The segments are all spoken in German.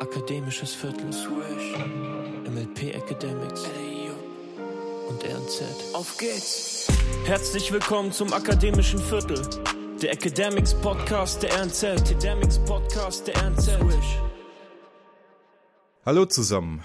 Akademisches Viertel. Swish. MLP Academics. Und RNZ. Auf geht's! Herzlich willkommen zum Akademischen Viertel. Der Academics Podcast der RNZ. Academics Podcast der RNZ. Swish. Hallo zusammen.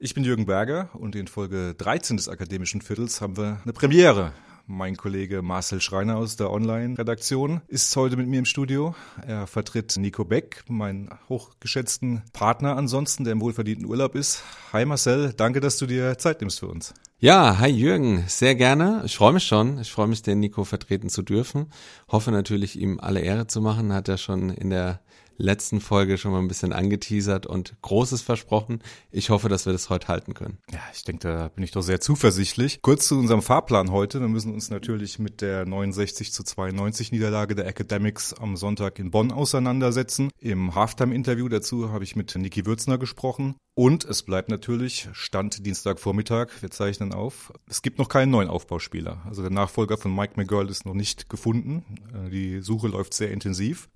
Ich bin Jürgen Berger und in Folge 13 des Akademischen Viertels haben wir eine Premiere. Mein Kollege Marcel Schreiner aus der Online-Redaktion ist heute mit mir im Studio. Er vertritt Nico Beck, meinen hochgeschätzten Partner ansonsten, der im wohlverdienten Urlaub ist. Hi Marcel, danke, dass du dir Zeit nimmst für uns. Ja, hi Jürgen, sehr gerne. Ich freue mich schon. Ich freue mich, den Nico vertreten zu dürfen. Hoffe natürlich, ihm alle Ehre zu machen. Hat er schon in der letzten Folge schon mal ein bisschen angeteasert und Großes versprochen. Ich hoffe, dass wir das heute halten können. Ja, ich denke, da bin ich doch sehr zuversichtlich. Kurz zu unserem Fahrplan heute. Wir müssen uns natürlich mit der 69 zu 92 Niederlage der Academics am Sonntag in Bonn auseinandersetzen. Im Halftime-Interview dazu habe ich mit Niki Würzner gesprochen. Und es bleibt natürlich Stand Dienstagvormittag. Wir zeichnen auf. Es gibt noch keinen neuen Aufbauspieler. Also der Nachfolger von Mike McGurl ist noch nicht gefunden. Äh, die Suche läuft sehr intensiv.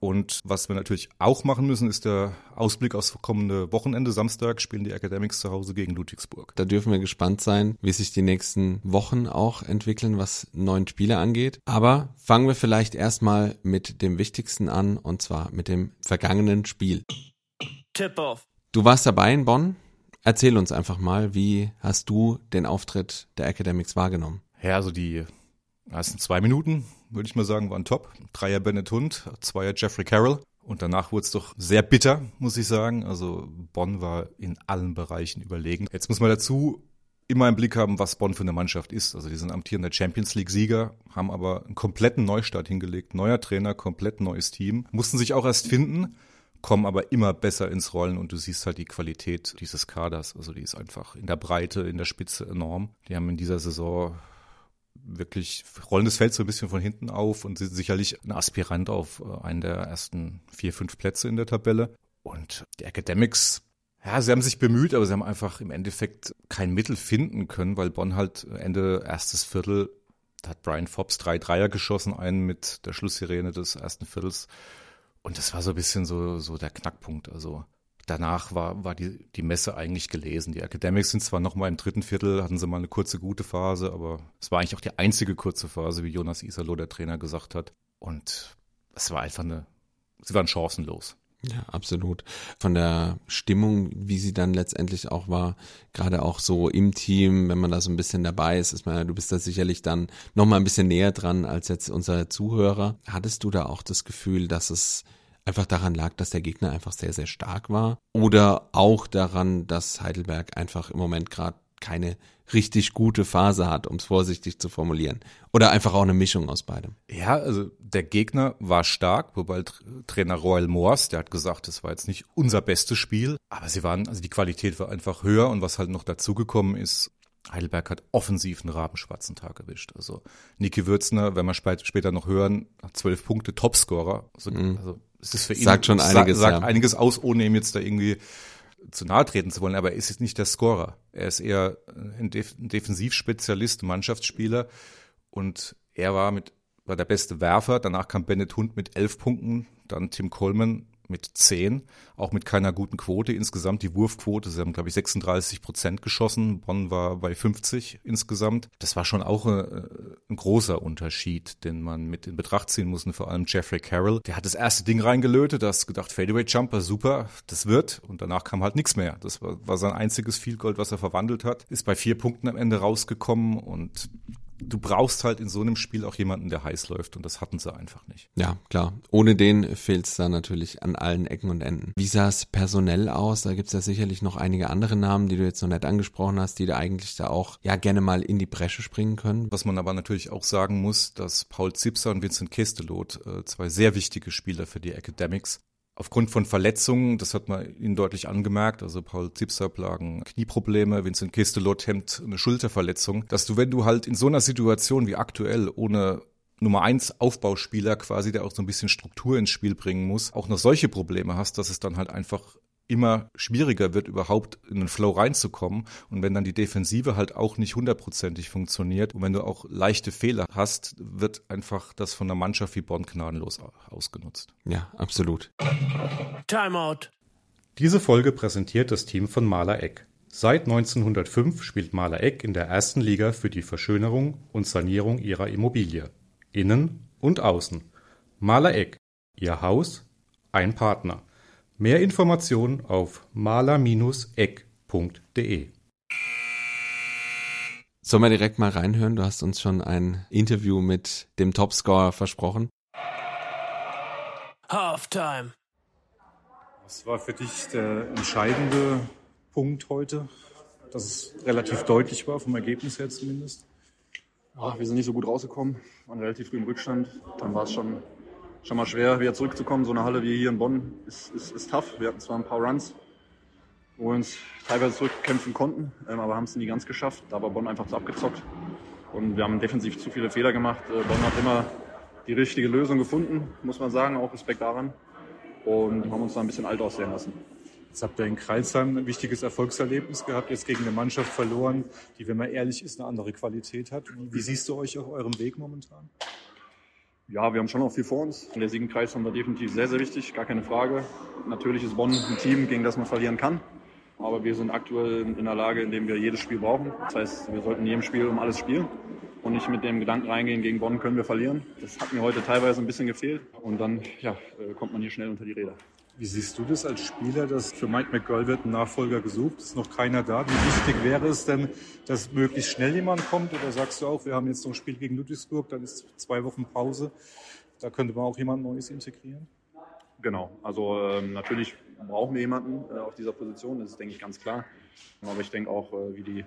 Und was wir natürlich auch machen müssen, ist der Ausblick aufs kommende Wochenende. Samstag spielen die Academics zu Hause gegen Ludwigsburg. Da dürfen wir gespannt sein, wie sich die nächsten Wochen auch entwickeln, was neuen Spieler angeht. Aber fangen wir vielleicht erstmal mit dem Wichtigsten an, und zwar mit dem vergangenen Spiel. Tip-off. Du warst dabei in Bonn. Erzähl uns einfach mal, wie hast du den Auftritt der Academics wahrgenommen? Ja, also die ersten zwei Minuten, würde ich mal sagen, waren top. Dreier Bennett Hund, Zweier Jeffrey Carroll. Und danach wurde es doch sehr bitter, muss ich sagen. Also Bonn war in allen Bereichen überlegen. Jetzt muss man dazu immer im Blick haben, was Bonn für eine Mannschaft ist. Also die sind amtierender Champions League-Sieger, haben aber einen kompletten Neustart hingelegt. Neuer Trainer, komplett neues Team. Mussten sich auch erst finden, kommen aber immer besser ins Rollen und du siehst halt die Qualität dieses Kaders. Also die ist einfach in der Breite, in der Spitze enorm. Die haben in dieser Saison wirklich rollen das Feld so ein bisschen von hinten auf und sind sicherlich ein Aspirant auf äh, einen der ersten vier, fünf Plätze in der Tabelle. Und die Academics, ja, sie haben sich bemüht, aber sie haben einfach im Endeffekt kein Mittel finden können, weil Bonn halt Ende erstes Viertel, da hat Brian Fobbs drei Dreier geschossen, einen mit der Schlusssirene des ersten Viertels. Und das war so ein bisschen so, so der Knackpunkt. Also danach war, war die, die Messe eigentlich gelesen. Die Academics sind zwar noch mal im dritten Viertel, hatten sie mal eine kurze gute Phase, aber es war eigentlich auch die einzige kurze Phase, wie Jonas Isalo, der Trainer, gesagt hat. Und es war einfach eine, sie waren chancenlos. Ja, absolut. Von der Stimmung, wie sie dann letztendlich auch war, gerade auch so im Team, wenn man da so ein bisschen dabei ist, ist man, du bist da sicherlich dann noch mal ein bisschen näher dran als jetzt unser Zuhörer. Hattest du da auch das Gefühl, dass es einfach daran lag, dass der Gegner einfach sehr, sehr stark war oder auch daran, dass Heidelberg einfach im Moment gerade keine richtig gute Phase hat, um es vorsichtig zu formulieren. Oder einfach auch eine Mischung aus beidem. Ja, also der Gegner war stark, wobei Trainer Royal Moors, der hat gesagt, das war jetzt nicht unser bestes Spiel, aber sie waren, also die Qualität war einfach höher und was halt noch dazugekommen ist, Heidelberg hat offensiv einen rabenschwarzen Tag erwischt. Also Niki Würzner, wenn wir später noch hören, hat zwölf Punkte, Topscorer. Also, Mhm. also es ist für ihn Sagt schon einiges, sagt ja. einiges aus, ohne ihm jetzt da irgendwie zu nahe treten zu wollen. Aber er ist jetzt nicht der Scorer. Er ist eher ein, Def ein Defensivspezialist, Mannschaftsspieler. Und er war mit war der beste Werfer. Danach kam Bennett Hund mit elf Punkten, dann Tim Coleman mit zehn, auch mit keiner guten Quote. Insgesamt die Wurfquote, sie haben, glaube ich, 36 Prozent geschossen. Bonn war bei 50 insgesamt. Das war schon auch äh, ein großer Unterschied, den man mit in Betracht ziehen muss. Und vor allem Jeffrey Carroll, der hat das erste Ding reingelötet, da hast du gedacht, Fadeaway Jumper, super, das wird. Und danach kam halt nichts mehr. Das war, war sein einziges Field Goal, was er verwandelt hat. Ist bei vier Punkten am Ende rausgekommen und du brauchst halt in so einem Spiel auch jemanden, der heiß läuft und das hatten sie einfach nicht. Ja, klar. Ohne den fehlt es da natürlich an allen Ecken und Enden. Wie sah es personell aus? Da gibt's ja sicherlich noch einige andere Namen, die du jetzt noch nicht angesprochen hast, die da eigentlich da auch ja gerne mal in die Bresche springen können. Was man aber natürlich auch sagen muss, dass Paul Zipser und Vincent Kestelot, äh, zwei sehr wichtige Spieler für die Academics, Aufgrund von Verletzungen, das hat man ihnen deutlich angemerkt, also Paul Zipser plagen Knieprobleme, Vincent Kestelot hemmt eine Schulterverletzung, dass du, wenn du halt in so einer Situation wie aktuell ohne Nummer eins Aufbauspieler quasi, der auch so ein bisschen Struktur ins Spiel bringen muss, auch noch solche Probleme hast, dass es dann halt einfach immer schwieriger wird, überhaupt in den Flow reinzukommen. Und wenn dann die Defensive halt auch nicht hundertprozentig funktioniert und wenn du auch leichte Fehler hast, wird einfach das von einer Mannschaft wie Bonn gnadenlos ausgenutzt. Ja, absolut. Timeout. Diese Folge präsentiert das Team von Maler Eck. Seit 1905 spielt Maler Eck in der ersten Liga für die Verschönerung und Sanierung ihrer Immobilie. Innen und außen. Maler Eck. Ihr Haus, ein Partner. Mehr Informationen auf maler-eck.de. Sollen wir direkt mal reinhören? Du hast uns schon ein Interview mit dem Topscorer versprochen. Halftime. Was war für dich der entscheidende Punkt heute? Dass es relativ deutlich war, vom Ergebnis her zumindest? Ja, wir sind nicht so gut rausgekommen, waren relativ früh im Rückstand. Dann war es schon, schon mal schwer, wieder zurückzukommen. So eine Halle wie hier in Bonn ist, ist, ist tough. Wir hatten zwar ein paar Runs, wo wir uns teilweise zurückkämpfen konnten, ähm, aber haben es nie ganz geschafft. Da war Bonn einfach zu abgezockt. Und wir haben defensiv zu viele Fehler gemacht. Äh, Bonn hat immer die richtige Lösung gefunden, muss man sagen, auch Respekt daran und haben uns da ein bisschen alt aussehen lassen. Jetzt habt ihr in Kreilsheim ein wichtiges Erfolgserlebnis gehabt, jetzt gegen eine Mannschaft verloren, die, wenn man ehrlich ist, eine andere Qualität hat. Wie siehst du euch auf eurem Weg momentan? Ja, wir haben schon noch viel vor uns. Der Sieg in Kreilsheim war definitiv sehr, sehr wichtig, gar keine Frage. Natürlich ist Bonn ein Team, gegen das man verlieren kann. Aber wir sind aktuell in der Lage, in der wir jedes Spiel brauchen. Das heißt, wir sollten in jedem Spiel um alles spielen und nicht mit dem Gedanken reingehen, gegen Bonn können wir verlieren. Das hat mir heute teilweise ein bisschen gefehlt und dann ja, äh, kommt man hier schnell unter die Räder. Wie siehst du das als Spieler, dass für Mike McGill wird ein Nachfolger gesucht, ist noch keiner da? Wie wichtig wäre es denn, dass möglichst schnell jemand kommt? Oder sagst du auch, wir haben jetzt noch ein Spiel gegen Ludwigsburg, dann ist zwei Wochen Pause, da könnte man auch jemand Neues integrieren? Genau, also ähm, natürlich brauchen wir jemanden äh, auf dieser Position, das ist, denke ich, ganz klar. Aber ich denke auch, äh, wie die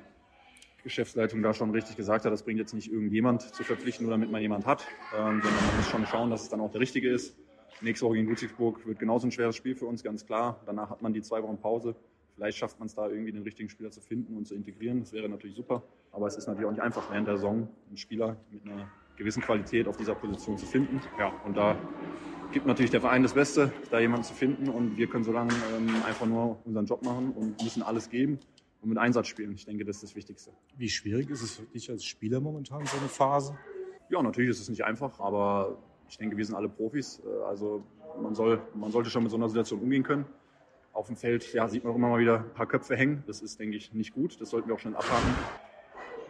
Geschäftsleitung da schon richtig gesagt hat, das bringt jetzt nicht irgendjemand zu verpflichten, nur damit man jemand hat, ähm, sondern man muss schon schauen, dass es dann auch der Richtige ist. Nächste Woche gegen Ludwigsburg wird genauso ein schweres Spiel für uns, ganz klar. Danach hat man die zwei Wochen Pause. Vielleicht schafft man es da irgendwie den richtigen Spieler zu finden und zu integrieren. Das wäre natürlich super. Aber es ist natürlich auch nicht einfach, während der Saison einen Spieler mit einer gewissen Qualität auf dieser Position zu finden. Ja, und da gibt natürlich der Verein das Beste, da jemanden zu finden. Und wir können so lange ähm, einfach nur unseren Job machen und müssen alles geben und mit Einsatz spielen. Ich denke, das ist das Wichtigste. Wie schwierig ist es für dich als Spieler momentan, so eine Phase? Ja, natürlich ist es nicht einfach, aber ich denke, wir sind alle Profis. Äh, also man, soll, man sollte schon mit so einer Situation umgehen können. Auf dem Feld ja, sieht man auch immer mal wieder ein paar Köpfe hängen. Das ist, denke ich, nicht gut. Das sollten wir auch schnell abhaken.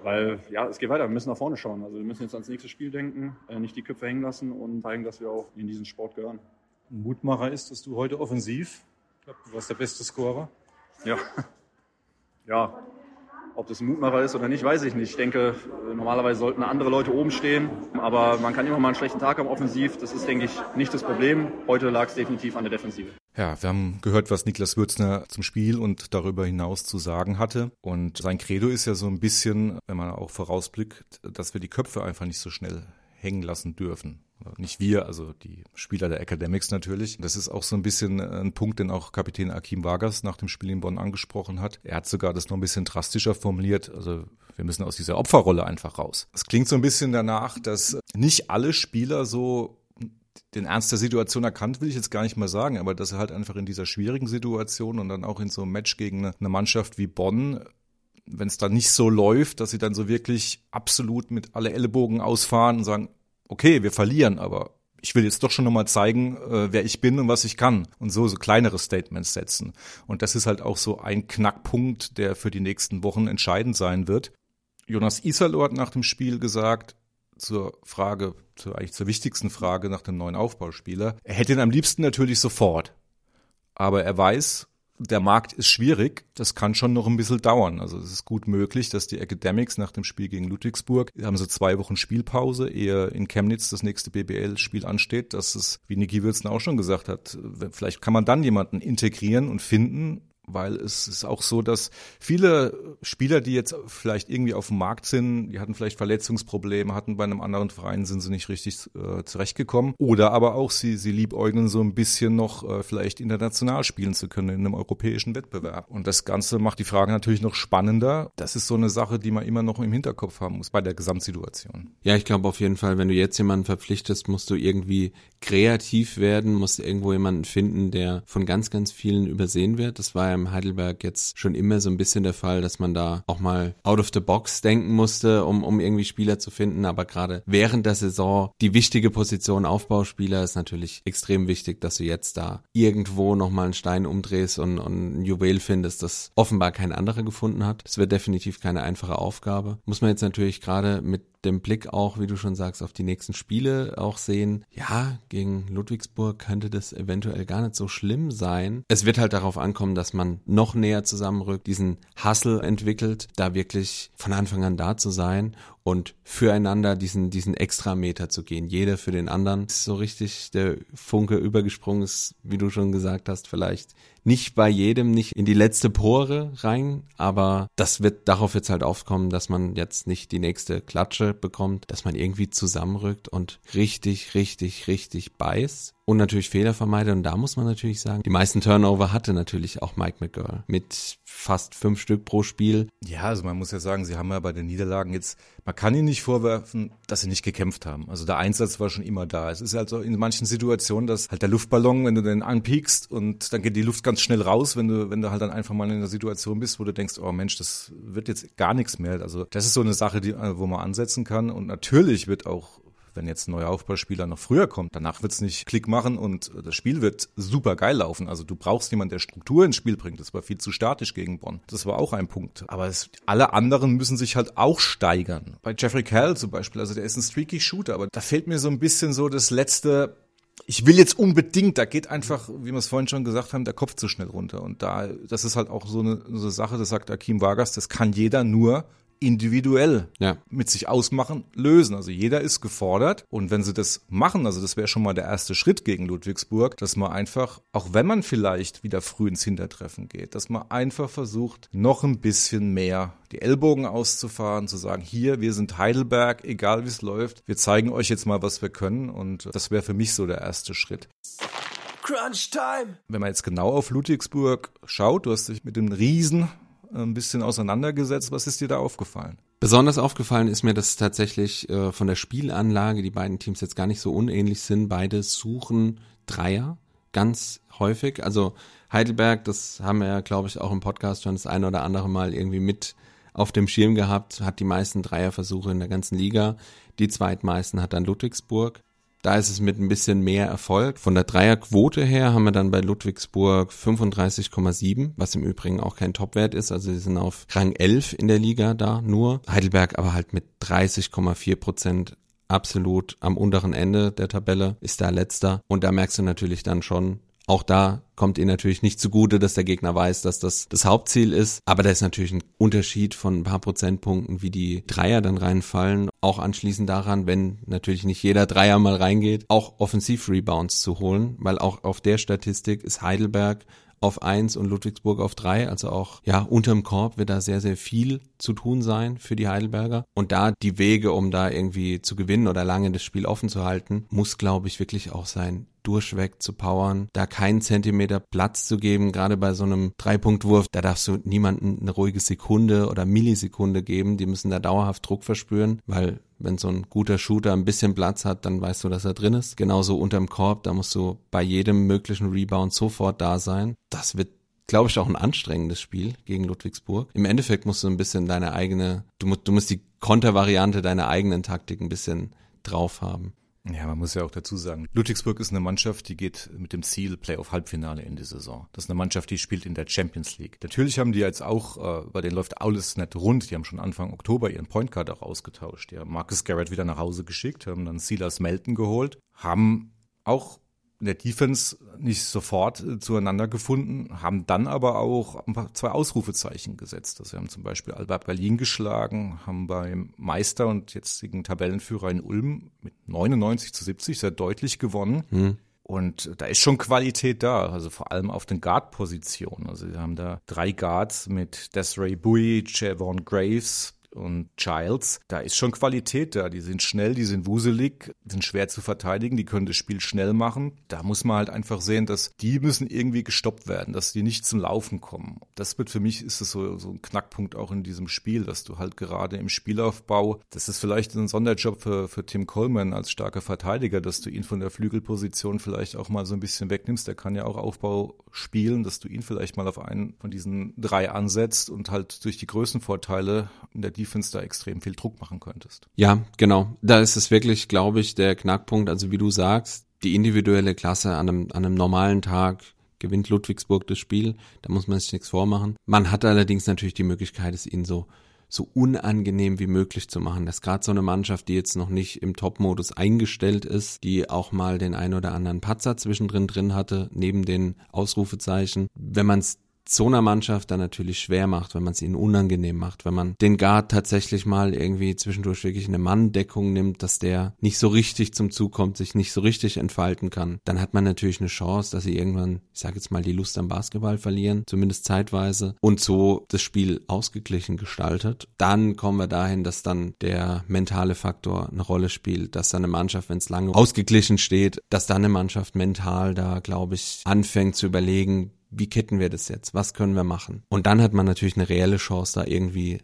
Weil ja, es geht weiter. Wir müssen nach vorne schauen. Also wir müssen jetzt ans nächste Spiel denken, äh, nicht die Köpfe hängen lassen und zeigen, dass wir auch in diesen Sport gehören. Ein Mutmacher ist, dass du heute offensiv, ich glaube, du warst der beste Scorer. Ja, ja, ob das ein Mutmacher ist oder nicht, weiß ich nicht. Ich denke, normalerweise sollten andere Leute oben stehen, aber man kann immer mal einen schlechten Tag haben offensiv. Das ist, denke ich, nicht das Problem. Heute lag es definitiv an der Defensive. Ja, wir haben gehört, was Niklas Würzner zum Spiel und darüber hinaus zu sagen hatte. Und sein Credo ist ja so ein bisschen, wenn man auch vorausblickt, dass wir die Köpfe einfach nicht so schnell hängen lassen dürfen. Nicht wir, also die Spieler der Academics natürlich. Das ist auch so ein bisschen ein Punkt, den auch Kapitän Akim Vargas nach dem Spiel in Bonn angesprochen hat. Er hat sogar das noch ein bisschen drastischer formuliert. Also wir müssen aus dieser Opferrolle einfach raus. Es klingt so ein bisschen danach, dass nicht alle Spieler so den Ernst der Situation erkannt, will ich jetzt gar nicht mal sagen, aber dass er halt einfach in dieser schwierigen Situation und dann auch in so einem Match gegen eine, Mannschaft wie Bonn wenn es dann nicht so läuft, dass sie dann so wirklich absolut mit alle Ellenbogen ausfahren und sagen, okay, wir verlieren, aber ich will jetzt doch schon nochmal zeigen, äh, wer ich bin und was ich kann. Und so, so kleinere Statements setzen. Und das ist halt auch so ein Knackpunkt, der für die nächsten Wochen entscheidend sein wird. Jonas Iserloh hat nach dem Spiel gesagt, zur Frage, zur, eigentlich zur wichtigsten Frage nach dem neuen Aufbauspieler, er hätte ihn am liebsten natürlich sofort. Aber er weiß, der Markt ist schwierig. Das kann schon noch ein bisschen dauern. Also es ist gut möglich, dass die Academics nach dem Spiel gegen Ludwigsburg, haben sie zwei Wochen Spielpause, ehe in Chemnitz das nächste BBL-Spiel ansteht, dass es, wie Niki Würzen auch schon gesagt hat, vielleicht kann man dann jemanden integrieren und finden, weil es ist auch so, dass viele Spieler, die jetzt vielleicht irgendwie auf dem Markt sind, die hatten vielleicht Verletzungsprobleme, hatten bei einem anderen Verein, sind sie nicht richtig äh, zurechtgekommen. Oder aber auch sie, sie liebäugeln so ein bisschen noch äh, vielleicht international spielen zu können in einem europäischen Wettbewerb. Und das Ganze macht die Frage natürlich noch spannender. Das ist so eine Sache, die man immer noch im Hinterkopf haben muss bei der Gesamtsituation. Ja, ich glaube auf jeden Fall, wenn du jetzt jemanden verpflichtest, musst du irgendwie kreativ werden, musst irgendwo jemanden finden, der von ganz, ganz vielen übersehen wird. Das war ja beim Heidelberg jetzt schon immer so ein bisschen der Fall, dass man da auch mal out of the box denken musste, um, um irgendwie Spieler zu finden. Aber gerade während der Saison die wichtige Position Aufbauspieler ist natürlich extrem wichtig, dass du jetzt da irgendwo nochmal einen Stein umdrehst und, und ein Juwel findest, das offenbar kein anderer gefunden hat. Das wird definitiv keine einfache Aufgabe. Muss man jetzt natürlich gerade mit dem Blick auch, wie du schon sagst, auf die nächsten Spiele auch sehen, ja, gegen Ludwigsburg könnte das eventuell gar nicht so schlimm sein. Es wird halt darauf ankommen, dass man noch näher zusammenrückt, diesen Hustle entwickelt, da wirklich von Anfang an da zu sein und füreinander diesen, diesen Extrameter zu gehen. Jeder für den anderen. Ist so richtig der Funke übergesprungen ist, wie du schon gesagt hast, vielleicht nicht bei jedem, nicht in die letzte Pore rein, aber das wird, darauf wird es halt aufkommen, dass man jetzt nicht die nächste Klatsche bekommt, dass man irgendwie zusammenrückt und richtig, richtig, richtig beißt und natürlich Fehler vermeidet. Und da muss man natürlich sagen, die meisten Turnover hatte natürlich auch Mike McGurl mit fast fünf Stück pro Spiel. Ja, also man muss ja sagen, sie haben ja bei den Niederlagen jetzt, man kann ihnen nicht vorwerfen, dass sie nicht gekämpft haben. Also der Einsatz war schon immer da. Es ist halt so in manchen Situationen, dass halt der Luftballon, wenn du den anpiekst und dann geht die Luft ganz schnell raus, wenn du, wenn du halt dann einfach mal in einer Situation bist, wo du denkst, oh Mensch, das wird jetzt gar nichts mehr. Also das ist so eine Sache, die, wo man ansetzen kann. Und natürlich wird auch wenn jetzt ein neuer Aufbauspieler noch früher kommt, danach wird's nicht Klick machen und das Spiel wird super geil laufen. Also du brauchst jemanden, der Struktur ins Spiel bringt. Das war viel zu statisch gegen Bonn. Das war auch ein Punkt. Aber es, alle anderen müssen sich halt auch steigern. Bei Jeffrey Cal zum Beispiel, also der ist ein streaky Shooter, aber da fehlt mir so ein bisschen so das letzte ich will jetzt unbedingt, da geht einfach, wie wir es vorhin schon gesagt haben, der Kopf zu schnell runter. Und da, das ist halt auch so eine, so eine Sache, das sagt Akim Vargas, das kann jeder nur individuell ja. mit sich ausmachen, lösen. Also jeder ist gefordert. Und wenn sie das machen, also das wäre schon mal der erste Schritt gegen Ludwigsburg, dass man einfach, auch wenn man vielleicht wieder früh ins Hintertreffen geht, dass man einfach versucht, noch ein bisschen mehr die Ellbogen auszufahren, zu sagen, hier, wir sind Heidelberg, egal wie es läuft, wir zeigen euch jetzt mal, was wir können. Und das wäre für mich so der erste Schritt. Crunch Time! Wenn man jetzt genau auf Ludwigsburg schaut, du hast dich mit dem Riesen ein bisschen auseinandergesetzt. Was ist dir da aufgefallen? Besonders aufgefallen ist mir, dass tatsächlich äh, von der Spielanlage die beiden Teams jetzt gar nicht so unähnlich sind. Beide suchen Dreier ganz häufig. Also Heidelberg, das haben wir ja, glaube ich, auch im Podcast schon das eine oder andere Mal irgendwie mit auf dem Schirm gehabt, hat die meisten Dreierversuche in der ganzen Liga. Die zweitmeisten hat dann Ludwigsburg. Da ist es mit ein bisschen mehr Erfolg. Von der Dreierquote her haben wir dann bei Ludwigsburg 35,7, was im Übrigen auch kein Topwert ist. Also sie sind auf Rang 11 in der Liga da nur. Heidelberg aber halt mit 30,4 Prozent absolut am unteren Ende der Tabelle, ist da letzter. Und da merkst du natürlich dann schon, auch da kommt ihnen natürlich nicht zugute, dass der Gegner weiß, dass das das Hauptziel ist. Aber da ist natürlich ein Unterschied von ein paar Prozentpunkten, wie die Dreier dann reinfallen. Auch anschließend daran, wenn natürlich nicht jeder Dreier mal reingeht, auch Offensiv-Rebounds zu holen, weil auch auf der Statistik ist Heidelberg auf eins und Ludwigsburg auf drei. Also auch, ja, unterm Korb wird da sehr, sehr viel zu tun sein für die Heidelberger. Und da die Wege, um da irgendwie zu gewinnen oder lange das Spiel offen zu halten, muss, glaube ich, wirklich auch sein, durchweg zu powern, da keinen Zentimeter Platz zu geben, gerade bei so einem Dreipunktwurf, da darfst du niemanden eine ruhige Sekunde oder Millisekunde geben, die müssen da dauerhaft Druck verspüren, weil wenn so ein guter Shooter ein bisschen Platz hat, dann weißt du, dass er drin ist. Genauso unterm Korb, da musst du bei jedem möglichen Rebound sofort da sein. Das wird glaube ich, auch ein anstrengendes Spiel gegen Ludwigsburg. Im Endeffekt musst du ein bisschen deine eigene, du musst, du musst die Kontervariante deiner eigenen Taktik ein bisschen drauf haben. Ja, man muss ja auch dazu sagen, Ludwigsburg ist eine Mannschaft, die geht mit dem Ziel Playoff-Halbfinale in die Saison. Das ist eine Mannschaft, die spielt in der Champions League. Natürlich haben die jetzt auch, äh, bei denen läuft alles nicht rund. Die haben schon Anfang Oktober ihren Point Guard auch ausgetauscht. Die haben Marcus Garrett wieder nach Hause geschickt, haben dann Silas Melton geholt, haben auch in der Defense nicht sofort äh, zueinander gefunden, haben dann aber auch zwei Ausrufezeichen gesetzt. Also wir haben zum Beispiel Albert Berlin geschlagen, haben beim Meister und jetzigen Tabellenführer in Ulm mit 99 zu 70 sehr deutlich gewonnen. Hm. Und da ist schon Qualität da, also vor allem auf den Guard-Positionen. Also wir haben da drei Guards mit Desiree Bowie, Javon Graves, und Childs, da ist schon Qualität da. Die sind schnell, die sind wuselig, sind schwer zu verteidigen, die können das Spiel schnell machen. Da muss man halt einfach sehen, dass die müssen irgendwie gestoppt werden, dass die nicht zum Laufen kommen. Das wird für mich ist es so, so ein Knackpunkt auch in diesem Spiel, dass du halt gerade im Spielaufbau, das ist vielleicht ein Sonderjob für, für Tim Coleman als starker Verteidiger, dass du ihn von der Flügelposition vielleicht auch mal so ein bisschen wegnimmst. Der kann ja auch Aufbau spielen, dass du ihn vielleicht mal auf einen von diesen drei ansetzt und halt durch die Größenvorteile in der Defense da extrem viel Druck machen könntest. Ja, genau. Da ist es wirklich, glaube ich, der Knackpunkt. Also wie du sagst, die individuelle Klasse an einem, an einem normalen Tag gewinnt Ludwigsburg das Spiel. Da muss man sich nichts vormachen. Man hat allerdings natürlich die Möglichkeit, es ihnen so so unangenehm wie möglich zu machen. Das ist gerade so eine Mannschaft, die jetzt noch nicht im Top-Modus eingestellt ist, die auch mal den ein oder anderen Patzer zwischendrin drin hatte, neben den Ausrufezeichen. Wenn man es so einer Mannschaft dann natürlich schwer macht, wenn man es ihnen unangenehm macht, wenn man den Guard tatsächlich mal irgendwie zwischendurch wirklich eine Manndeckung nimmt, dass der nicht so richtig zum Zug kommt, sich nicht so richtig entfalten kann, dann hat man natürlich eine Chance, dass sie irgendwann, ich sage jetzt mal, die Lust am Basketball verlieren, zumindest zeitweise, und so das Spiel ausgeglichen gestaltet. Dann kommen wir dahin, dass dann der mentale Faktor eine Rolle spielt, dass dann eine Mannschaft, wenn es lange ausgeglichen steht, dass dann eine Mannschaft mental da, glaube ich, anfängt zu überlegen, wie kitten wir das jetzt? Was können wir machen? Und dann hat man natürlich eine reelle Chance, da irgendwie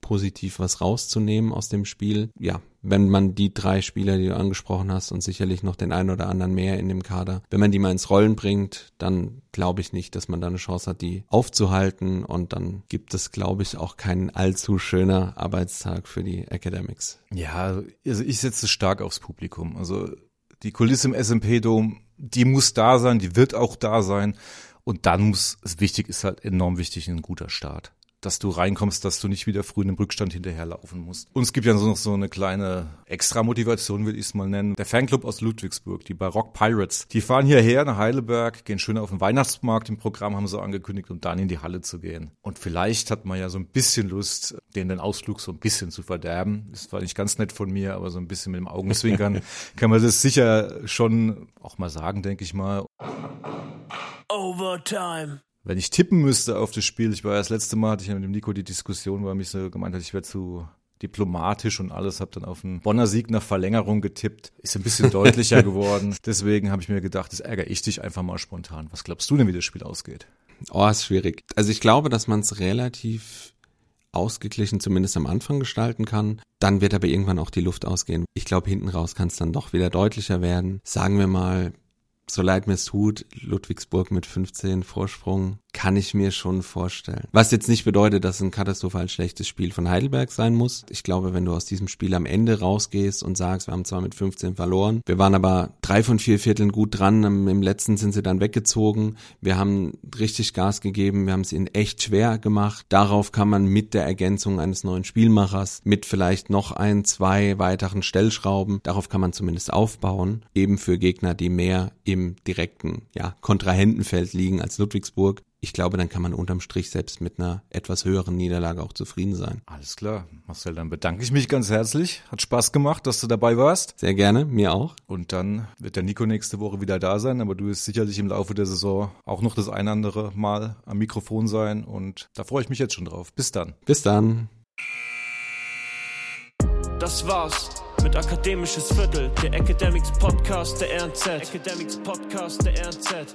positiv was rauszunehmen aus dem Spiel. Ja, wenn man die drei Spieler, die du angesprochen hast und sicherlich noch den einen oder anderen mehr in dem Kader, wenn man die mal ins Rollen bringt, dann glaube ich nicht, dass man da eine Chance hat, die aufzuhalten und dann gibt es, glaube ich, auch keinen allzu schöner Arbeitstag für die Academics. Ja, also ich setze stark aufs Publikum. Also die Kulisse im SMP-Dom, die muss da sein, die wird auch da sein. Und dann muss, wichtig ist halt enorm wichtig, ein guter Start dass du reinkommst, dass du nicht wieder früh in den Rückstand hinterherlaufen musst. Und es gibt ja noch so eine kleine Extra-Motivation, will ich es mal nennen. Der Fanclub aus Ludwigsburg, die Barock Pirates, die fahren hierher nach Heidelberg, gehen schön auf den Weihnachtsmarkt im Programm, haben sie angekündigt, um dann in die Halle zu gehen. Und vielleicht hat man ja so ein bisschen Lust, denen den Ausflug so ein bisschen zu verderben. Das war nicht ganz nett von mir, aber so ein bisschen mit dem Augenzwinkern kann man das sicher schon auch mal sagen, denke ich mal. Overtime. Wenn ich tippen müsste auf das Spiel, ich war ja das letzte Mal, hatte ich ja mit dem Nico die Diskussion, wo er mich so gemeint hat, ich wäre zu diplomatisch und alles, habe dann auf einen Bonner Sieg nach Verlängerung getippt. Ist ein bisschen deutlicher geworden. Deswegen habe ich mir gedacht, das ärgere ich dich einfach mal spontan. Was glaubst du denn, wie das Spiel ausgeht? Oh, ist schwierig. Also ich glaube, dass man es relativ ausgeglichen zumindest am Anfang gestalten kann. Dann wird aber irgendwann auch die Luft ausgehen. Ich glaube, hinten raus kann es dann doch wieder deutlicher werden. Sagen wir mal, so leid mir es tut, Ludwigsburg mit 15 Vorsprung, kann ich mir schon vorstellen. Was jetzt nicht bedeutet, dass ein katastrophal schlechtes Spiel von Heidelberg sein muss. Ich glaube, wenn du aus diesem Spiel am Ende rausgehst und sagst, wir haben zwar mit 15 verloren, wir waren aber drei von vier Vierteln gut dran, im letzten sind sie dann weggezogen, wir haben richtig Gas gegeben, wir haben es ihnen echt schwer gemacht. Darauf kann man mit der Ergänzung eines neuen Spielmachers, mit vielleicht noch ein, zwei weiteren Stellschrauben, darauf kann man zumindest aufbauen, eben für Gegner, die mehr im direkten ja, Kontrahentenfeld liegen als Ludwigsburg ich glaube, dann kann man unterm Strich selbst mit einer etwas höheren Niederlage auch zufrieden sein. Alles klar. Marcel, dann bedanke ich mich ganz herzlich. Hat Spaß gemacht, dass du dabei warst. Sehr gerne, mir auch. Und dann wird der Nico nächste Woche wieder da sein, aber du wirst sicherlich im Laufe der Saison auch noch das ein andere Mal am Mikrofon sein und da freue ich mich jetzt schon drauf. Bis dann. Bis dann. Das war's mit Akademisches Viertel, der Academics Podcast der RNZ. Academics Podcast der RNZ.